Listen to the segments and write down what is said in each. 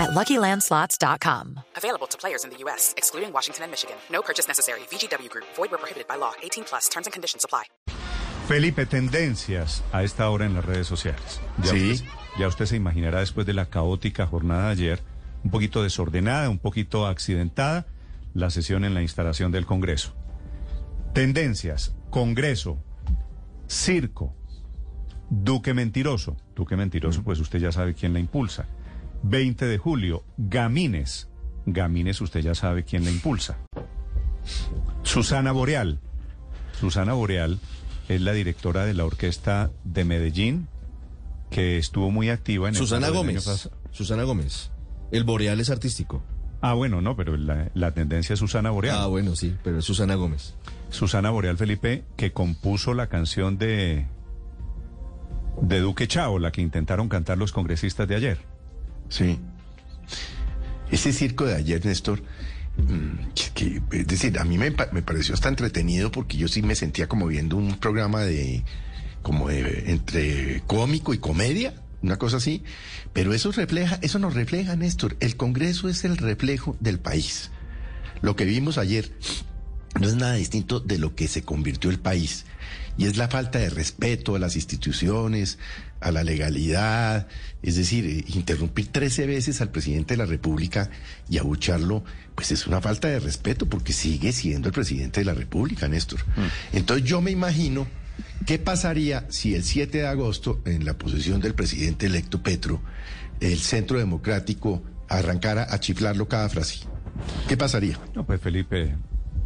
at LuckyLandSlots.com. Available to players in the U.S., excluding Washington and Michigan. No purchase necessary. VGW Group. Void where prohibited by law. 18 plus. Terms and conditions apply. Felipe, tendencias a esta hora en las redes sociales. Ya Sí. Usted, ya usted se imaginará después de la caótica jornada de ayer, un poquito desordenada, un poquito accidentada, la sesión en la instalación del Congreso. Tendencias, Congreso, circo, Duque mentiroso. Duque mentiroso, pues usted ya sabe quién la impulsa. 20 de julio, Gamines. Gamines, usted ya sabe quién la impulsa. Susana Boreal. Susana Boreal es la directora de la orquesta de Medellín, que estuvo muy activa en el Susana Gómez. Susana Gómez. El boreal es artístico. Ah, bueno, no, pero la, la tendencia es Susana Boreal. Ah, bueno, sí, pero es Susana Gómez. Susana Boreal Felipe, que compuso la canción de, de Duque Chao, la que intentaron cantar los congresistas de ayer. Sí. Ese circo de ayer, Néstor, mm, que, es decir, a mí me, me pareció hasta entretenido porque yo sí me sentía como viendo un programa de, como de, entre cómico y comedia, una cosa así, pero eso refleja, eso nos refleja, Néstor, el Congreso es el reflejo del país. Lo que vimos ayer no es nada distinto de lo que se convirtió el país. Y es la falta de respeto a las instituciones, a la legalidad. Es decir, interrumpir 13 veces al presidente de la República y abucharlo, pues es una falta de respeto porque sigue siendo el presidente de la República, Néstor. Entonces yo me imagino qué pasaría si el 7 de agosto, en la posesión del presidente electo Petro, el Centro Democrático arrancara a chiflarlo cada frase. ¿Qué pasaría? No, pues Felipe,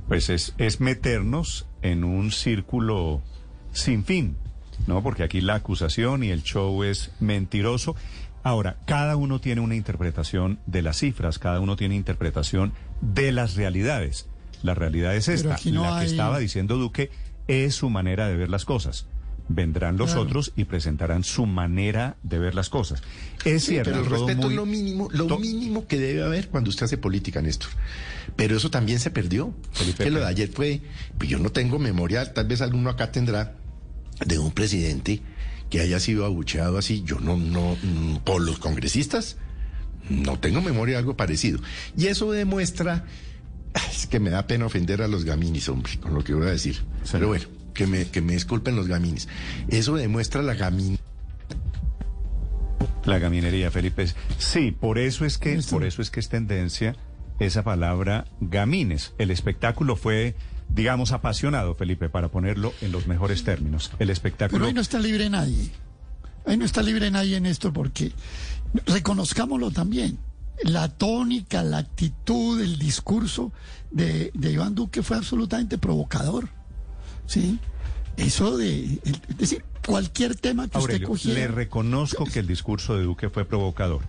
pues es, es meternos en un círculo sin fin, ¿no? Porque aquí la acusación y el show es mentiroso. Ahora, cada uno tiene una interpretación de las cifras, cada uno tiene interpretación de las realidades. La realidad es esta, no la que estaba diciendo Duque es su manera de ver las cosas. Vendrán los Claro. otros y presentarán su manera de ver las cosas. Es Sí, cierto, pero el respeto muy- es lo mínimo, lo to- mínimo que debe haber cuando usted hace política, Néstor. Pero eso también se perdió. Felipe, que lo de ayer fue, pues yo no tengo memoria, tal vez alguno acá tendrá, de un presidente que haya sido abucheado así. Yo no, no, mm, por los congresistas, no tengo memoria de algo parecido. Y eso demuestra, es que me da pena ofender a los gaminis, hombre, con lo que voy a decir. Pero bueno, que me, que me disculpen los gaminis. Eso demuestra la gamin La gaminería, Felipe. Sí, por eso es que, por eso es que es tendencia esa palabra gamines. El espectáculo fue, digamos, apasionado, Felipe, para ponerlo en los mejores términos. El Pero espectáculo. ahí no está libre nadie. Ahí no está libre nadie en esto porque reconozcámoslo también. La tónica, la actitud, el discurso de, de Iván Duque fue absolutamente provocador. ¿Sí? Eso de. es decir, cualquier tema que Aurelio, usted cogiera. le reconozco que el discurso de Duque fue provocador.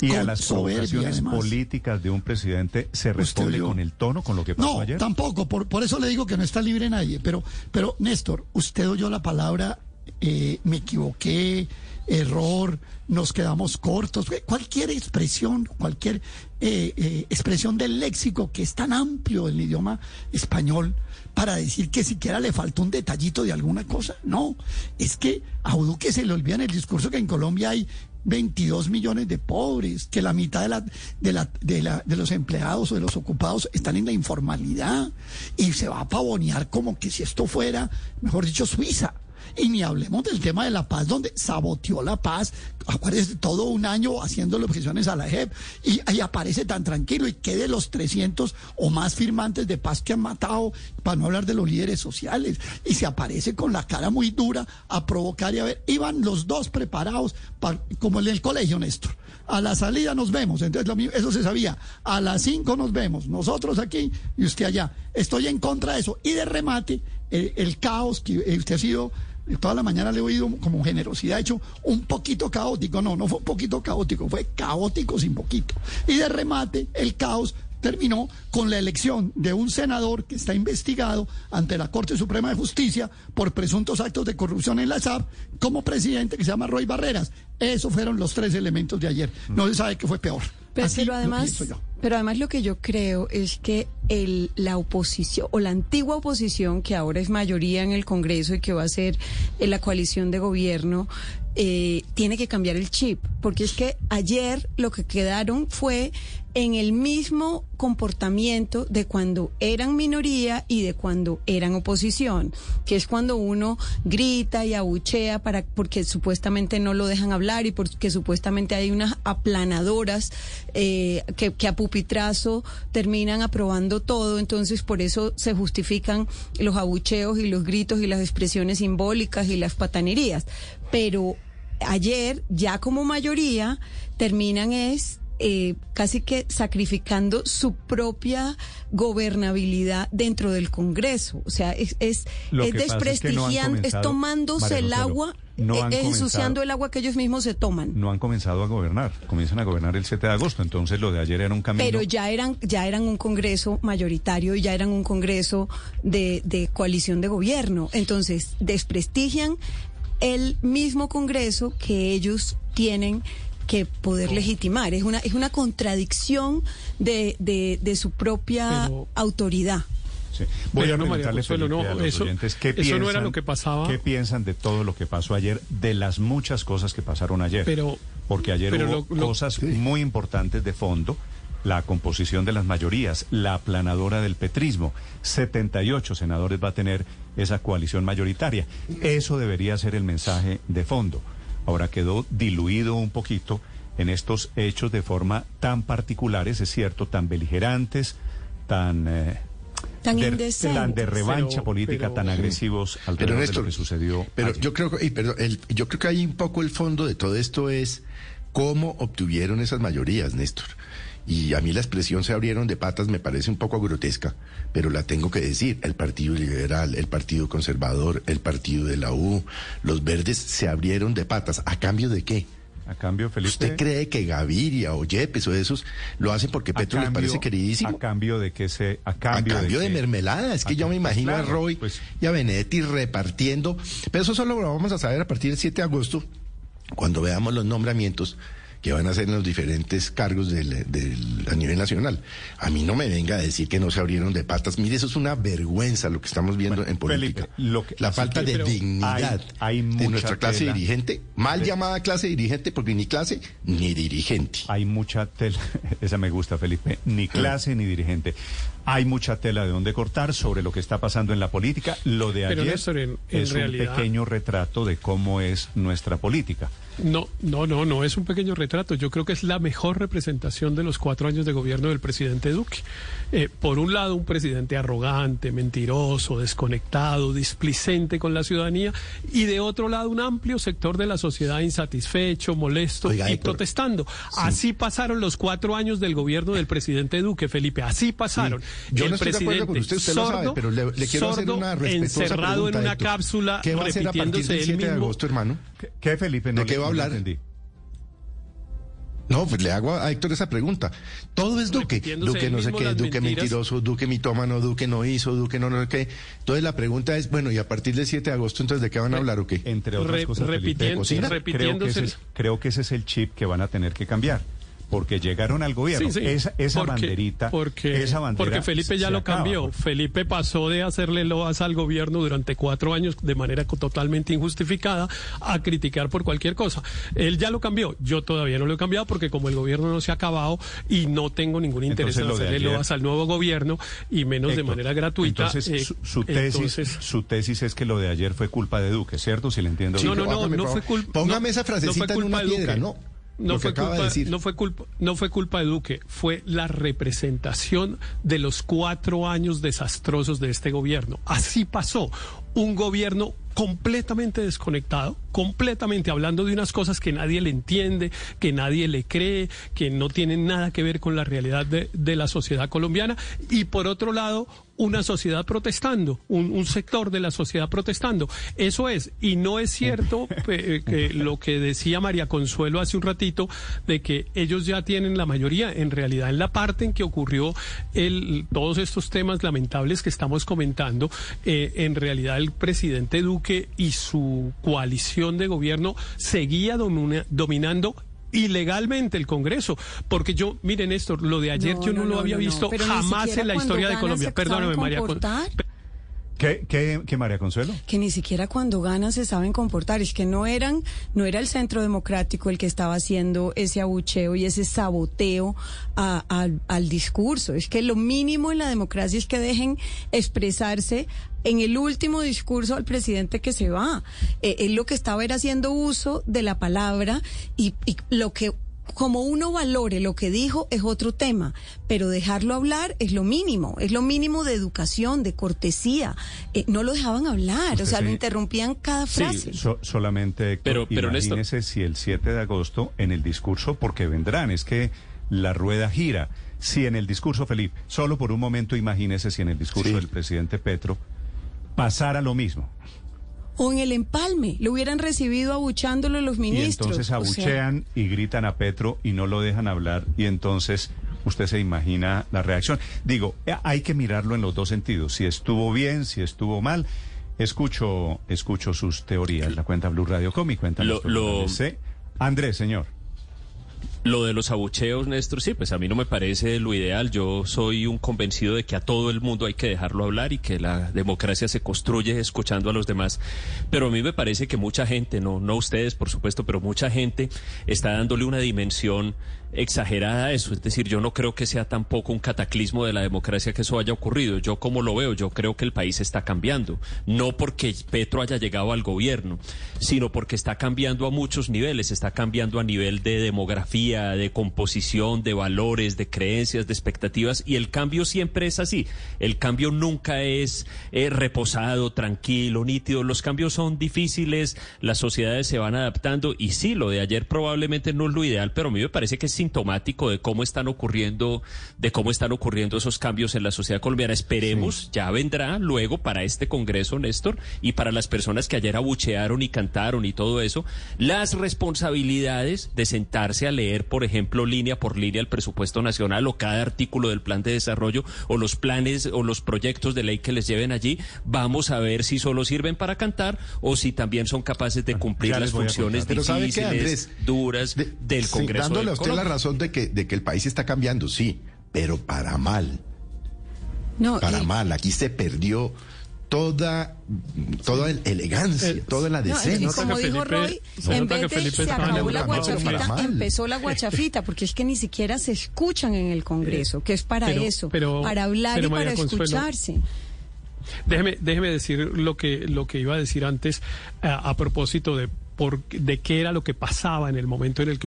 Y a las provocaciones políticas de un presidente se responde con el tono, con lo que pasó No, ayer. tampoco, por, por eso le digo que no está libre nadie. Pero, pero Néstor, usted oyó la palabra, eh, me equivoqué, error, nos quedamos cortos. Cualquier expresión, cualquier eh, eh, expresión del léxico que es tan amplio en el idioma español para decir que siquiera le faltó un detallito de alguna cosa. No, es que a Duque se le olvida en el discurso que en Colombia hay 22 millones de pobres, que la mitad de, la, de, la, de, la, de los empleados o de los ocupados están en la informalidad y se va a pavonear como que si esto fuera, mejor dicho, Suiza. Y ni hablemos del tema de la paz, donde saboteó la paz, aparece todo un año haciéndole objeciones a la JEP y ahí aparece tan tranquilo y que de los 300 o más firmantes de paz que han matado, para no hablar de los líderes sociales, y se aparece con la cara muy dura a provocar y a ver, iban los dos preparados, pa- como en el colegio, Néstor. A la salida nos vemos, entonces lo mismo- eso se sabía. A las 5 nos vemos, nosotros aquí y usted allá. Estoy en contra de eso. Y de remate, el, caos que usted ha sido toda la mañana le he oído como generosidad, hecho un poquito caótico. No, no fue un poquito caótico, fue caótico sin poquito. Y de remate, el caos terminó con la elección de un senador que está investigado ante la Corte Suprema de Justicia por presuntos actos de corrupción en la SAP como presidente que se llama Roy Barreras. Esos fueron los tres elementos de ayer. No se sabe qué fue peor. Pero, Así pero lo además, yo. Pero además lo que yo creo es que el, la oposición o la antigua oposición que ahora es mayoría en el Congreso y que va a ser eh, la coalición de gobierno eh, tiene que cambiar el chip. Porque es que ayer lo que quedaron fue en el mismo comportamiento de cuando eran minoría y de cuando eran oposición, que es cuando uno grita y abuchea para porque supuestamente no lo dejan hablar y porque supuestamente hay unas aplanadoras eh, que, que pupitrazo terminan aprobando todo, entonces por eso se justifican los abucheos y los gritos y las expresiones simbólicas y las patanerías. Pero ayer, ya como mayoría, terminan es eh, casi que sacrificando su propia gobernabilidad dentro del Congreso. O sea, es, es, es que no desprestigiando, es tomándose María el agua, no eh, es ensuciando el agua que ellos mismos se toman. No han comenzado a gobernar, comienzan a gobernar el 7 de agosto, entonces lo de ayer era un camino. Pero ya eran, ya eran un Congreso mayoritario y ya eran un Congreso de, de coalición de gobierno. Entonces, desprestigian el mismo Congreso que ellos tienen que poder legitimar. Es una, es una contradicción de, de, de su propia Pero- autoridad. Sí. Voy Pero a no, preguntarle Consuelo, no, a los eso- oyentes qué eso no piensan, era lo que pasaba. ¿Qué piensan de todo lo que pasó ayer, de las muchas cosas que pasaron ayer? Pero- Porque ayer pero hubo lo- lo- cosas muy importantes de fondo. La composición de las mayorías, la aplanadora del petrismo. 78 senadores va a tener esa coalición mayoritaria. Eso debería ser el mensaje de fondo. Ahora quedó diluido un poquito en estos hechos de forma tan particulares, es cierto, tan beligerantes, tan... eh, Tan de, indecentes. tan de revancha Pero- política, pero- tan agresivos Pero alrededor de Néstor, lo que sucedió. Pero ayer. yo creo que, y perdón, el- yo creo que hay un poco el fondo de todo esto es cómo obtuvieron esas mayorías, Néstor. Y a mí la expresión se abrieron de patas me parece un poco grotesca, pero la tengo que decir. El Partido Liberal, el Partido Conservador, el Partido de la U, los verdes se abrieron de patas. ¿A cambio de qué? A cambio, Felipe. ¿Usted cree que Gaviria o Yepes o esos lo hacen porque Petro les parece queridísimo? A cambio de que se. A A cambio, de, mermelada, es que yo me imagino a claro, Roy pues- y a Benedetti repartiendo, pero eso solo lo vamos a saber a partir del 7 de agosto, cuando veamos los nombramientos que van a hacer en los diferentes cargos del, del- a nivel nacional. A mí no me venga a decir que no se abrieron de patas. Mire, eso es una vergüenza lo que estamos viendo Bueno, en política. Felipe, lo que- La falta que- de dignidad hay- hay de nuestra clase tela. dirigente, mal llamada clase dirigente, porque ni clase ni dirigente. Hay mucha tela, esa me gusta, Felipe, ni clase ni dirigente. Hay mucha tela de dónde cortar sobre lo que está pasando en la política. Lo de Pero, ayer Néstor, en- en es realidad- un pequeño retrato de cómo es nuestra política. No, no, no, no es un pequeño retrato. Yo creo que es la mejor representación de los cuatro años de gobierno del presidente Duque. Eh, por un lado, un presidente arrogante, mentiroso, desconectado, displicente con la ciudadanía, y de otro lado, un amplio sector de la sociedad insatisfecho, molesto Oiga, y Héctor, protestando. Así pasaron los cuatro años del gobierno del presidente Duque, Felipe. Así pasaron. Yo El no estoy de acuerdo con usted, usted lo sabe, sordo, pero le, le quiero hacer sordo, una respetuosa encerrado pregunta, en una Héctor. cápsula, ¿Qué va a hacer a partir repitiéndose del él 7 de agosto, hermano? ¿Qué, qué, Felipe? No ¿De qué va a hablar? entendí. No, pues le hago a Héctor esa pregunta. Todo es Duque. Repitiéndose Duque no sé qué, Duque mentiras. mentiroso, Duque mitómano, Duque no hizo, Duque no no sé qué. Entonces la pregunta es, bueno, y a partir del 7 de agosto, entonces, ¿de qué van a hablar o qué? Entre otras Re- cosas, Felipe, repitiendo- cocina. creo, que repitiéndose- ese es, creo que ese es el chip que van a tener que cambiar. Porque llegaron al gobierno. Sí, sí, esa esa porque- banderita. Porque, esa bandera porque Felipe se- ya se lo acaba. cambió. Felipe pasó de hacerle loas al gobierno durante cuatro años de manera totalmente injustificada a criticar por cualquier cosa. Él ya lo cambió. Yo todavía no lo he cambiado porque como el gobierno no se ha acabado y no tengo ningún interés Entonces, en hacerle ayer- loas al nuevo gobierno y menos de manera gratuita. Entonces, eh, su, su tesis, entonces- su tesis es que lo de ayer fue culpa de Duque, ¿cierto? Si le entiendo Sí, no, bien. no, no, no por fue culpa. Póngame no, esa no fue frasecita en culpa una de Duque. piedra, ¿no? No fue, de culpa, decir. no, fue culpa, no fue culpa de Duque, fue la representación de los cuatro años desastrosos de este gobierno. Así pasó. Un gobierno completamente desconectado, completamente hablando de unas cosas que nadie le entiende, que nadie le cree, que no tienen nada que ver con la realidad de, de la sociedad colombiana. Y por otro lado, una sociedad protestando, un, un sector de la sociedad protestando. Eso es, y no es cierto eh, que lo que decía María Consuelo hace un ratito, de que ellos ya tienen la mayoría, en realidad en la parte en que ocurrió el, todos estos temas lamentables que estamos comentando, eh, en realidad el presidente Duque y su coalición de gobierno seguía domina- dominando ilegalmente el Congreso, porque yo, miren esto, lo de ayer No, yo no, no, lo había visto jamás en la historia de Colombia. Perdóname, María. Con-. ¿Qué, qué, qué, María Consuelo? que ni siquiera cuando ganan se saben comportar, es que no eran, no era el centro democrático el que estaba haciendo ese abucheo y ese saboteo al discurso, es que lo mínimo en la democracia es que dejen expresarse en el último discurso al presidente que se va. Eh, él lo que estaba era haciendo uso de la palabra y, y lo que como uno valore lo que dijo es otro tema, pero dejarlo hablar es lo mínimo, es lo mínimo de educación, de cortesía. Eh, no lo dejaban hablar, o sea, lo interrumpían cada frase. So- solamente, Héctor, Pero- pero, imagínese si el 7 de agosto en el discurso, porque vendrán, es que la rueda gira. Si en el discurso, Felipe, solo por un momento imagínese si en el discurso Sí. del presidente Petro pasara lo mismo. O en el empalme, lo hubieran recibido abuchándolo los Y ministros. entonces o sea, abuchean y gritan a Petro y no lo dejan hablar y entonces usted se imagina la reacción. Digo, eh, hay que mirarlo en los dos sentidos, si estuvo bien, si estuvo mal. Escucho, escucho sus teorías, la cuenta Blue Radio Com y cuenta Lo- lo-. Andrés, señor. Lo de los abucheos, Néstor, sí, pues a mí no me parece lo ideal. Yo soy un convencido de que a todo el mundo hay que dejarlo hablar y que la democracia se construye escuchando a los demás. Pero a mí me parece que mucha gente, no, no ustedes, por supuesto, pero mucha gente está dándole una dimensión exagerada eso. Es decir, yo no creo que sea tampoco un cataclismo de la democracia que eso haya ocurrido. Yo como lo veo, yo creo que el país está cambiando. No porque Petro haya llegado al gobierno, sino porque está cambiando a muchos niveles. Está cambiando a nivel de demografía, de composición, de valores, de creencias, de expectativas. Y el cambio siempre es así. El cambio nunca es eh, reposado, tranquilo, nítido. Los cambios son difíciles, las sociedades se van adaptando. Y sí, lo de ayer probablemente no es lo ideal, pero a mí me parece que es sintomático de cómo están ocurriendo, de cómo están ocurriendo esos cambios en la sociedad colombiana. Esperemos, ya vendrá luego para este Congreso, Néstor, y para las personas que ayer abuchearon y cantaron y todo eso, las responsabilidades de sentarse a leer, por ejemplo, línea por línea el presupuesto nacional o cada artículo del plan de desarrollo o los planes o los proyectos de ley que les lleven allí. Vamos a ver si solo sirven para cantar o si también son capaces de cumplir las funciones contar. Pero ¿sabe qué, difíciles, Andrés? duras De- del sí, Congreso. dándole de a usted la Colombia. Razón de que, de que el país está cambiando, sí, pero para mal, no, para y- mal. Aquí se perdió toda, toda la elegancia, Eh, toda la No, decencia. como que dijo Felipe- Roy, se en vez de se acabó la guachafita, empezó la guachafita, porque es que ni siquiera se escuchan en el Congreso, que es para Pero- eso, pero- para hablar pero y para Consuelo, escucharse. Déjeme, déjeme decir lo que, lo que iba a decir antes a, a propósito de, por, de qué era lo que pasaba en el momento en el que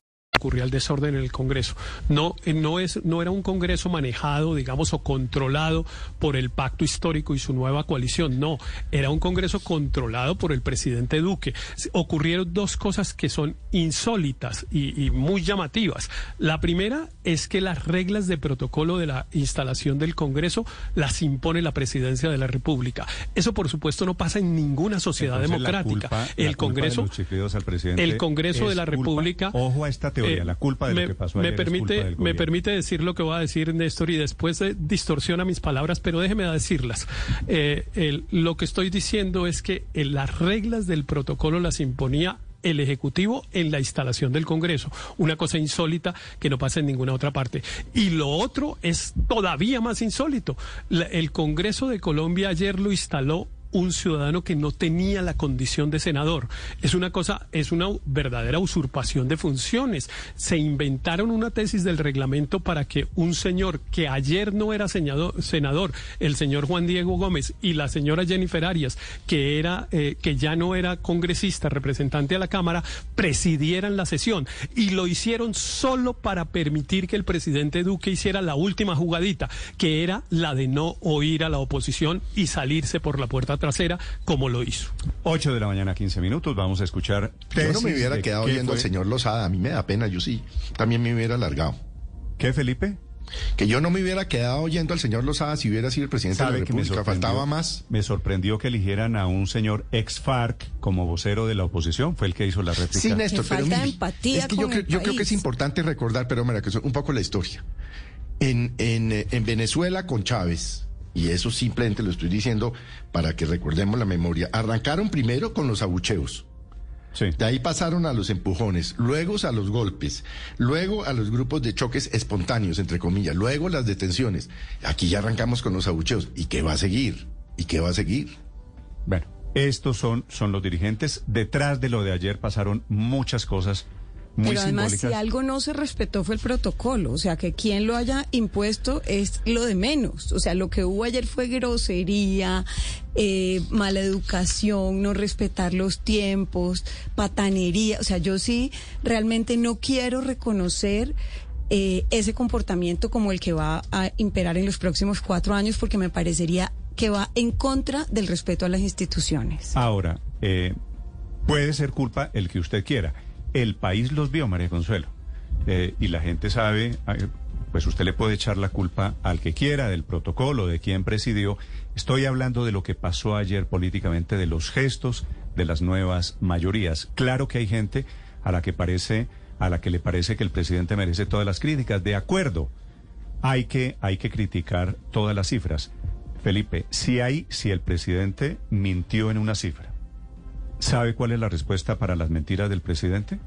Ocurría el desorden en el Congreso. No, eh, no, es, no era un Congreso manejado, digamos, o controlado por el pacto histórico y su nueva coalición. No, era un Congreso controlado por el presidente Duque. Ocurrieron dos cosas que son insólitas y, y muy llamativas. La primera es que las reglas de protocolo de la instalación del Congreso las impone la presidencia de la República. Eso, por supuesto, no pasa en ninguna sociedad Entonces, la democrática. culpa- el Congreso el Congreso de la culpa- República. ojo a esta teoría, eh, la culpa de me, lo que pasó me ayer culpa permite, me permite decir lo que va a decir Néstor y después eh, distorsiona mis palabras, pero déjeme decirlas. Eh, el- lo que estoy diciendo es que eh, las reglas del protocolo las imponía el Ejecutivo en la instalación del Congreso. Una cosa insólita que no pasa en ninguna otra parte. Y lo otro es todavía más insólito. La- el Congreso de Colombia ayer lo instaló un ciudadano que no tenía la condición de senador. Es una cosa, es una verdadera usurpación de funciones. Se inventaron una tesis del reglamento para que un señor que ayer no era senador, el señor Juan Diego Gómez y la señora Jennifer Arias, que era, eh, que ya no era congresista, representante a la Cámara, presidieran la sesión. Y lo hicieron solo para permitir que el presidente Duque hiciera la última jugadita, que era la de no oír a la oposición y salirse por la puerta trasera, como lo hizo. 8 de la mañana, 15 minutos. Vamos a escuchar. Yo no me hubiera quedado oyendo al señor Lozada. A mí me da pena, yo sí. También me hubiera alargado. ¿Qué, Felipe? Que yo no me hubiera quedado oyendo al señor Lozada si hubiera sido el presidente de la República. Faltaba más. Me sorprendió que eligieran a un señor ex FARC como vocero de la oposición. Fue el que hizo la réplica. Sí, Néstor, pero falta empatía es que con yo, creo, el yo creo que es importante recordar, pero mira, que es un poco la historia. En, en, eh, en Venezuela con Chávez, y eso simplemente lo estoy diciendo para que recordemos la memoria, arrancaron primero con los abucheos. Sí. De ahí pasaron a los empujones, luego a los golpes, luego a los grupos de choques espontáneos, entre comillas, luego las detenciones. Aquí ya arrancamos con los abucheos. ¿Y qué va a seguir? ¿Y qué va a seguir? Bueno, estos son, son los dirigentes. Detrás de lo de ayer pasaron muchas cosas muy Pero además, simbólicas. si algo no se respetó fue el protocolo. O sea, que quien lo haya impuesto es lo de menos. O sea, lo que hubo ayer fue grosería, eh, mala educación, no respetar los tiempos, patanería. O sea, yo sí realmente no quiero reconocer eh, ese comportamiento como el que va a imperar en los próximos cuatro años, porque me parecería que va en contra del respeto a las instituciones. Ahora, eh, puede ser culpa el que usted quiera. El país los vio, María Consuelo. Eh, y la gente sabe, eh, pues usted le puede echar la culpa al que quiera, del protocolo, de quien presidió. Estoy hablando de lo que pasó ayer políticamente, de los gestos de las nuevas mayorías. Claro que hay gente a la que parece, a la que le parece que el presidente merece todas las críticas. De acuerdo. Hay que, hay que criticar todas las cifras. Felipe, si hay, si el presidente mintió en una cifra, ¿sabe cuál es la respuesta para las mentiras del presidente?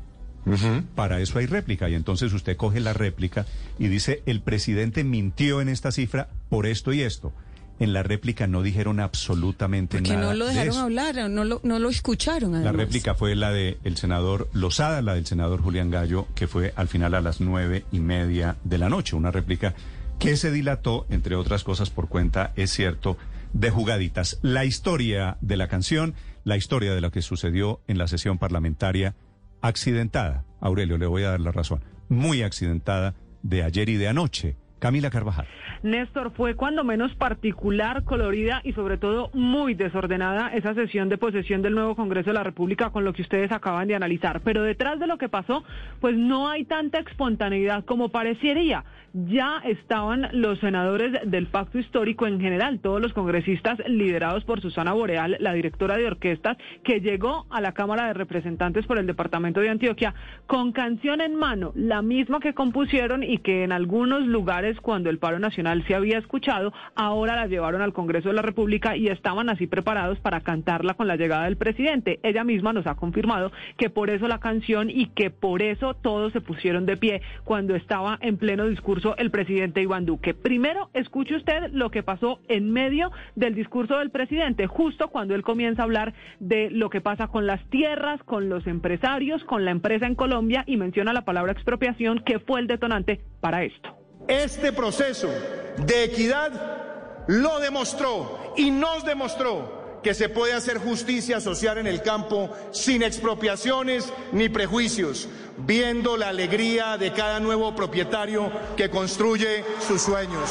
Para eso hay réplica y entonces usted coge la réplica y dice el presidente mintió en esta cifra por esto y esto. En la réplica no dijeron absolutamente Porque nada. no lo de dejaron hablar, no lo, no lo escucharon. La réplica fue la del senador Lozada, la del senador Julián Gallo, que fue al final a las nueve y media de la noche. Una réplica que se dilató, entre otras cosas, por cuenta, es cierto, de jugaditas. La historia de la canción, la historia de lo que sucedió en la sesión parlamentaria accidentada. Aurelio, le voy a dar la razón. Muy accidentada de ayer y de anoche. Camila Carvajal. Néstor, fue cuando menos particular, colorida y sobre todo muy desordenada esa sesión de posesión del nuevo Congreso de la República con lo que ustedes acaban de analizar. Pero detrás de lo que pasó, pues no hay tanta espontaneidad como parecería. Ya estaban los senadores del pacto histórico en general, todos los congresistas liderados por Susana Boreal, la directora de orquestas, que llegó a la Cámara de Representantes por el Departamento de Antioquia con canción en mano, la misma que compusieron y que en algunos lugares cuando el paro nacional se había escuchado, ahora la llevaron al Congreso de la República y estaban así preparados para cantarla con la llegada del presidente. Ella misma nos ha confirmado que por eso la canción y que por eso todos se pusieron de pie cuando estaba en pleno discurso el presidente Iván Duque. Primero, escuche usted lo que pasó en medio del discurso del presidente, justo cuando él comienza a hablar de lo que pasa con las tierras, con los empresarios, con la empresa en Colombia y menciona la palabra expropiación que fue el detonante para esto. Este proceso de equidad lo demostró y nos demostró que se puede hacer justicia social en el campo sin expropiaciones ni prejuicios, viendo la alegría de cada nuevo propietario que construye sus sueños.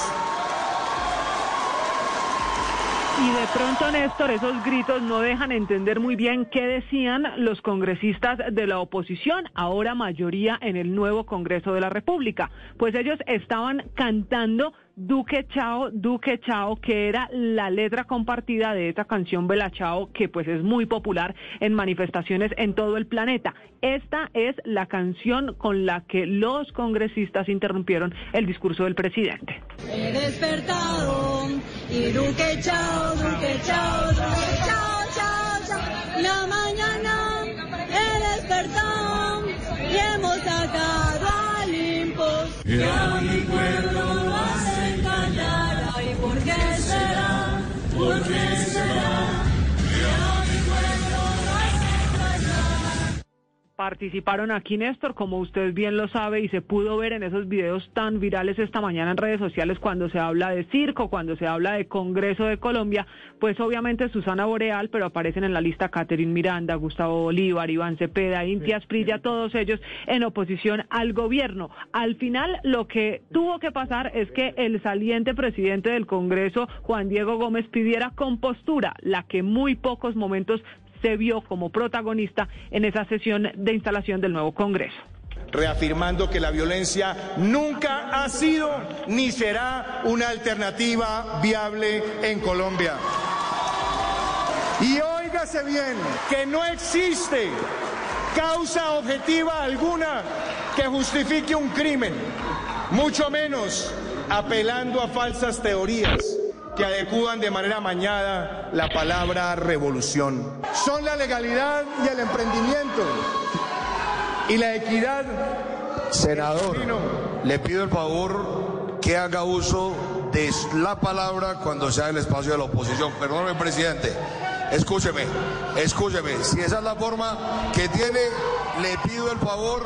Y de pronto, Néstor, esos gritos no dejan entender muy bien qué decían los congresistas de la oposición, ahora mayoría en el nuevo Congreso de la República. Pues ellos estaban cantando Duque Chao, Duque Chao, que era la letra compartida de esta canción Bella Chao, que pues es muy popular en manifestaciones en todo el planeta. Esta es la canción con la que los congresistas interrumpieron el discurso del presidente. He despertado y Duque chao, Duque chao, Duque chao, chao, chao. La mañana he despertado y hemos sacado al. Y a participaron aquí, Néstor, como usted bien lo sabe y se pudo ver en esos videos tan virales esta mañana en redes sociales cuando se habla de circo, cuando se habla de Congreso de Colombia, pues obviamente Susana Boreal, pero aparecen en la lista Catherine Miranda, Gustavo Bolívar, Iván Cepeda, Inti Asprilla, todos ellos en oposición al gobierno. Al final, lo que tuvo que pasar es que el saliente presidente del Congreso, Juan Diego Gómez, pidiera compostura, la que muy pocos momentos se vio como protagonista en esa sesión de instalación del nuevo Congreso. reafirmando que la violencia nunca ha sido ni será una alternativa viable en Colombia. Y óigase bien que no existe causa objetiva alguna que justifique un crimen, mucho menos apelando a falsas teorías que adecúan de manera mañada la palabra revolución. Son la legalidad y el emprendimiento y la equidad. Senador, le pido el favor que haga uso de la palabra cuando sea el espacio de la oposición. Perdóneme, presidente. Escúcheme, escúcheme. Si esa es la forma que tiene, le pido el favor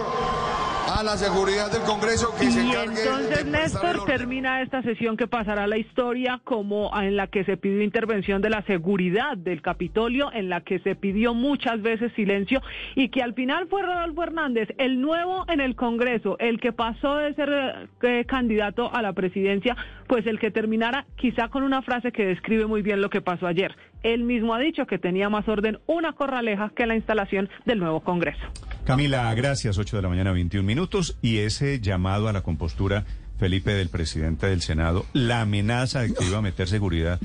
a la seguridad del Congreso que se Y encargue entonces, de Néstor, termina esta sesión que pasará a la historia como en la que se pidió intervención de la seguridad del Capitolio, en la que se pidió muchas veces silencio y que al final fue Rodolfo Hernández, el nuevo en el Congreso, el que pasó de ser eh, candidato a la presidencia, pues el que terminara quizá con una frase que describe muy bien lo que pasó ayer. Él mismo ha dicho que tenía más orden una corraleja que la instalación del nuevo Congreso. Camila, gracias. 8 de la mañana, 21 minutos. Y ese llamado a la compostura, Felipe, del presidente del Senado, la amenaza de que iba a meter seguridad.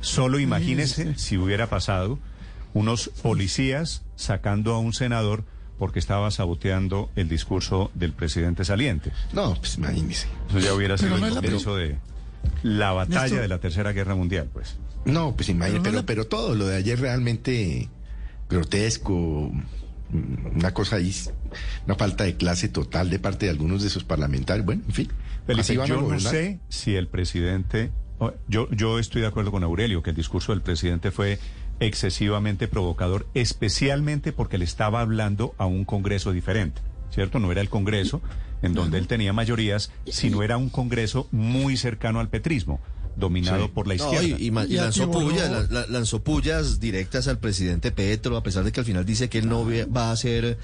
Solo imagínese si hubiera pasado unos policías sacando a un senador porque estaba saboteando el discurso del presidente saliente. No, pues imagínese. Eso ya hubiera sido no el comienzo de la batalla Néstor. de la Tercera Guerra Mundial, pues. No, pues imagínate, Pero pero, pero todo lo de ayer realmente grotesco, mm, una cosa ahí, una falta de clase total de parte de algunos de esos parlamentarios. Bueno, en fin, Felipe, así van a yo no gobernar. sé si el presidente, yo, yo estoy de acuerdo con Aurelio, que el discurso del presidente fue excesivamente provocador, especialmente porque le estaba hablando a un Congreso diferente, ¿cierto? No era el Congreso en donde él tenía mayorías, sino era un Congreso muy cercano al petrismo, dominado Sí. por la No, izquierda. y, y y lanzó, pullas, la- la- lanzó pullas directas al presidente Petro, a pesar de que al final dice que él no ve- va a ser,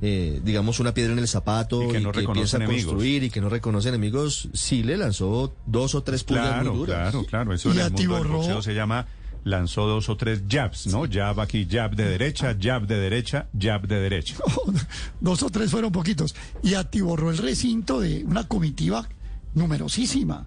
eh, digamos, una piedra en el zapato Y que no piensa enemigos. construir y que no reconoce enemigos. Sí le lanzó dos o tres pullas Claro, muy duras. claro, claro. Eso en el mundo del se llama lanzó dos o tres jabs, ¿no? Jab aquí, jab de derecha, jab de derecha, jab de derecha. Dos o tres fueron poquitos. Y atiborró el recinto de una comitiva numerosísima.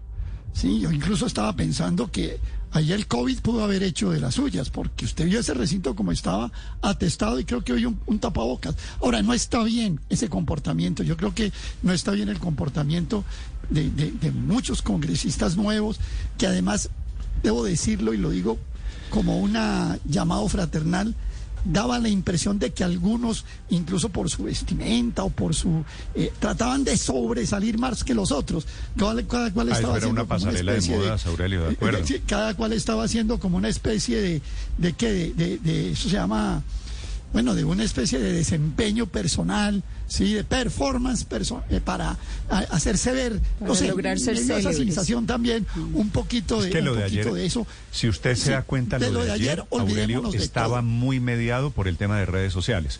Sí, yo incluso estaba pensando que ahí el COVID pudo haber hecho de las suyas, porque usted vio ese recinto como estaba atestado y creo que hoy un, tapabocas. Ahora, no está bien ese comportamiento. Yo creo que no está bien el comportamiento de, de- de muchos congresistas nuevos, que además, debo decirlo y lo digo como un llamado fraternal, daba la impresión de que algunos, incluso por su vestimenta o por su... eh, trataban de sobresalir más que los otros. Cada, cada cual Ah, estaba haciendo una como pasarela de especie modas, Aurelio, de acuerdo. Sí, cada cual estaba haciendo como una especie de... ¿De qué? De, de- de- eso se llama... Bueno, de una especie de desempeño personal, sí, de performance perso- eh, para a- hacerse ver, Para no sé, lograr ser esa célebres. sensación también, un poquito de, Es que lo un de poquito ayer, de eso. si usted se Sí, da cuenta, de lo de ayer, Aurelio, estaba todo. muy mediado por el tema de redes sociales.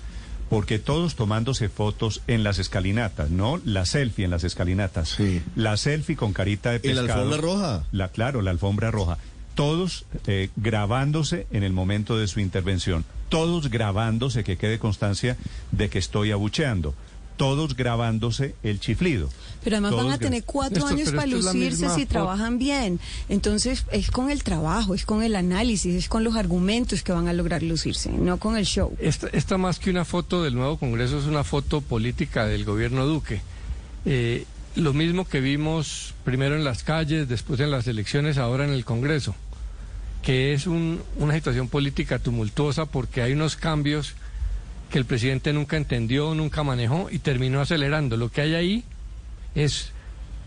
Porque todos tomándose fotos en las escalinatas, ¿no? La selfie en las escalinatas. La selfie con carita de En la pescado. alfombra roja. La, claro, la alfombra roja. Todos eh, grabándose en el momento de su intervención. Todos grabándose, que quede constancia de que estoy abucheando. Todos grabándose el chiflido. Pero además van a tener cuatro años para lucirse misma si trabajan bien. Entonces es con el trabajo, es con el análisis, es con los argumentos que van a lograr lucirse, no con el show. Esta, esta más que una foto del nuevo Congreso es una foto política del gobierno Duque. Eh, lo mismo que vimos primero en las calles, después en las elecciones, ahora en el Congreso, que es un- una situación política tumultuosa porque hay unos cambios que el presidente nunca entendió, nunca manejó y terminó acelerando. Lo que hay ahí es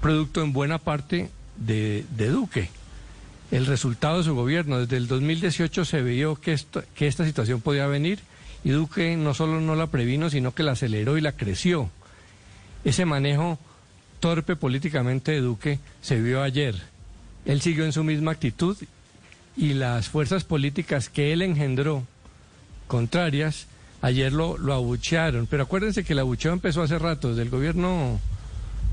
producto en buena parte de, Duque. el resultado de su gobierno. Desde el 2018 se vio que, que esta situación podía venir y Duque no solo no la previno, sino que la aceleró y la creció. Ese manejo torpe políticamente de Duque se vio ayer. Él siguió en su misma actitud y las fuerzas políticas que él engendró, contrarias, ayer lo, lo abuchearon. Pero acuérdense que el abucheo empezó hace rato, desde el gobierno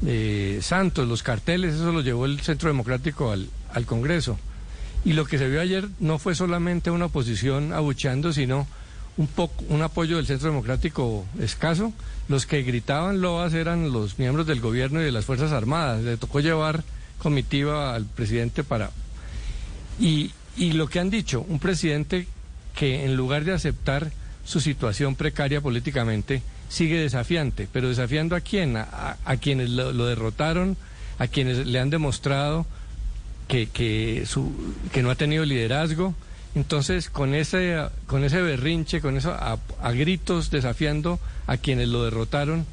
de Santos, los carteles, eso lo llevó el Centro Democrático al, al Congreso. Y lo que se vio ayer no fue solamente una oposición abucheando, sino un, poco, un apoyo del Centro Democrático escaso. Los que gritaban loas eran los miembros del gobierno y de las Fuerzas Armadas. Le tocó llevar comitiva al presidente para... Y, y lo que han dicho, un presidente que en lugar de aceptar su situación precaria políticamente, sigue desafiante. ¿Pero desafiando a quién? A, a quienes lo, derrotaron, a quienes le han demostrado que, que, no ha tenido liderazgo. Entonces, con ese, con ese berrinche, con eso, a gritos desafiando a quienes lo derrotaron,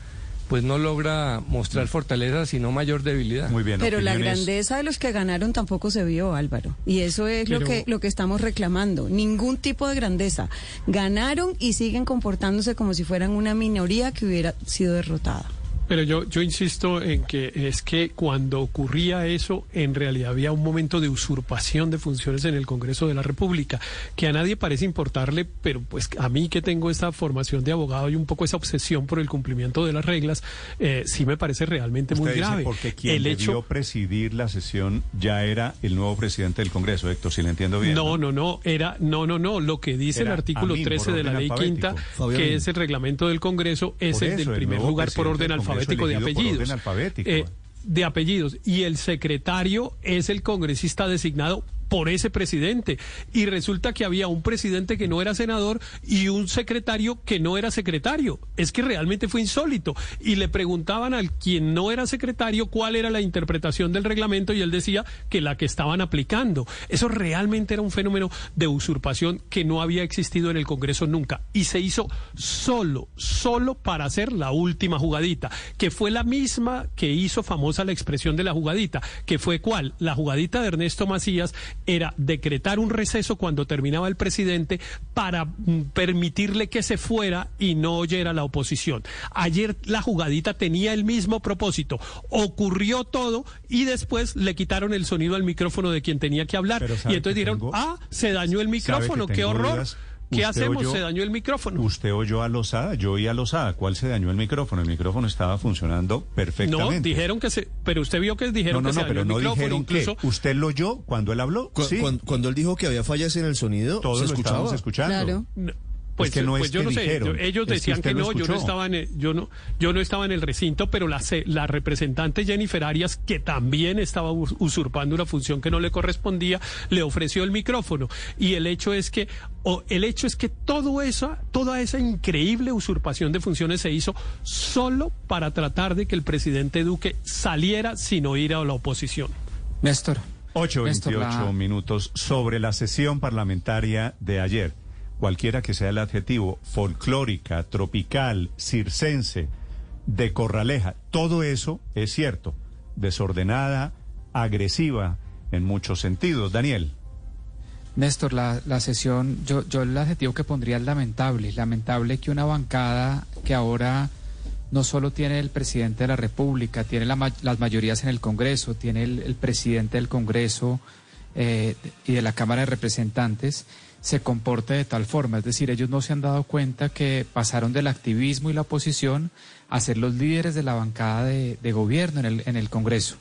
pues no logra mostrar fortaleza, sino mayor debilidad. Muy bien. Pero la grandeza de los que ganaron tampoco se vio, Álvaro. Y eso es lo que lo que estamos reclamando. Ningún tipo de grandeza. Ganaron y siguen comportándose como si fueran una minoría que hubiera sido derrotada. Pero yo, yo insisto en que es que cuando ocurría eso, en realidad había un momento de usurpación de funciones en el Congreso de la República, que a nadie parece importarle, pero pues a mí que tengo esta formación de abogado y un poco esa obsesión por el cumplimiento de las reglas, eh, sí me parece realmente muy dice grave. porque quien el debió hecho presidir la sesión ya era el nuevo presidente del Congreso, Héctor, si le entiendo bien. No, no, no, era, no, no, no, lo que dice Era el artículo Amin, 13 por de la ley alfabético. quinta, Fabio que Amin. es el reglamento del Congreso, es Por el del el primer lugar por orden Congreso alfabético de apellidos. alfabético. Eh, de apellidos. Y el secretario es el congresista designado por ese presidente. Y resulta que había un presidente que no era senador y un secretario que no era secretario. Es que realmente fue insólito. Y le preguntaban al quien no era secretario cuál era la interpretación del reglamento y él decía que la que estaban aplicando. Eso realmente era un fenómeno de usurpación que no había existido en el Congreso nunca. Y se hizo solo, solo para hacer la última jugadita, que fue la misma que hizo famosa la expresión de la jugadita, que fue cuál? La jugadita de Ernesto Macías era decretar un receso cuando terminaba el presidente para mm, permitirle que se fuera y no oyera la oposición. Ayer la jugadita tenía el mismo propósito. Ocurrió todo y después le quitaron el sonido al micrófono de quien tenía que hablar. Y entonces dijeron, tengo- ah, se dañó el ¿Sabe que micrófono, qué horror. dudas? ¿Qué ¿Usted hacemos? oyó- Se dañó el micrófono. Usted oyó a Lozada, yo oí a Lozada. ¿Cuál se dañó el micrófono? El micrófono estaba funcionando No, perfectamente. dijeron que se, pero usted vio que no, dijeron no, que se no, dañó pero el no micrófono, dijeron incluso que. ¿Usted lo oyó cuando él habló? Cu- sí. cuan- cuando él dijo que había fallas en el sonido, Todos se lo escuchaba. estábamos escuchando. Claro. Pues, Es que no pues es yo que no sé, dijeron, ellos que decían que, no, yo no estaba en el, yo no, yo no estaba en el recinto, pero la, se- la representante Jennifer Arias, que también estaba us- usurpando una función que no le correspondía, le ofreció el micrófono. Y el hecho es que, o el hecho es que todo esa, toda esa increíble usurpación de funciones se hizo solo para tratar de que el presidente Duque saliera sin oír a la oposición. Néstor. 8.28 Néstor, la- minutos sobre la sesión parlamentaria de ayer. Cualquiera que sea el adjetivo, folclórica, tropical, circense, de corraleja, todo eso es cierto. Desordenada, agresiva en muchos sentidos. Daniel. Néstor, la, la sesión, yo, yo el adjetivo que pondría es lamentable. Lamentable que una bancada que ahora no solo tiene el presidente de la República, tiene la las mayorías en el Congreso, tiene el, el presidente del Congreso eh, y de la Cámara de Representantes, se comporte de tal forma. Es decir, ellos no se han dado cuenta que pasaron del activismo y la oposición a ser los líderes de la bancada de, gobierno en el, en el Congreso.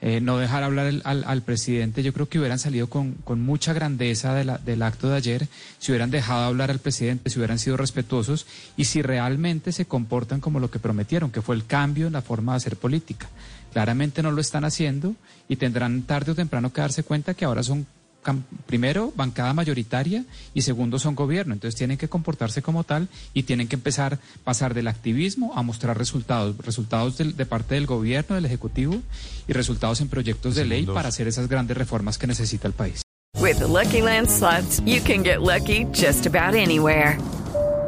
Eh, no dejar hablar al, presidente, yo creo que hubieran salido con, mucha grandeza del acto de ayer, si hubieran dejado hablar al presidente, si hubieran sido respetuosos y si realmente se comportan como lo que prometieron, que fue el cambio en la forma de hacer política. Claramente no lo están haciendo y tendrán tarde o temprano que darse cuenta que ahora son primero bancada mayoritaria y segundo son gobierno. Entonces tienen que comportarse como tal y tienen que empezar a pasar del activismo a mostrar resultados, resultados de parte del gobierno, del ejecutivo y resultados en proyectos de ley para hacer esas grandes reformas que necesita el país. With the Lucky Land slots, you can get lucky just about anywhere.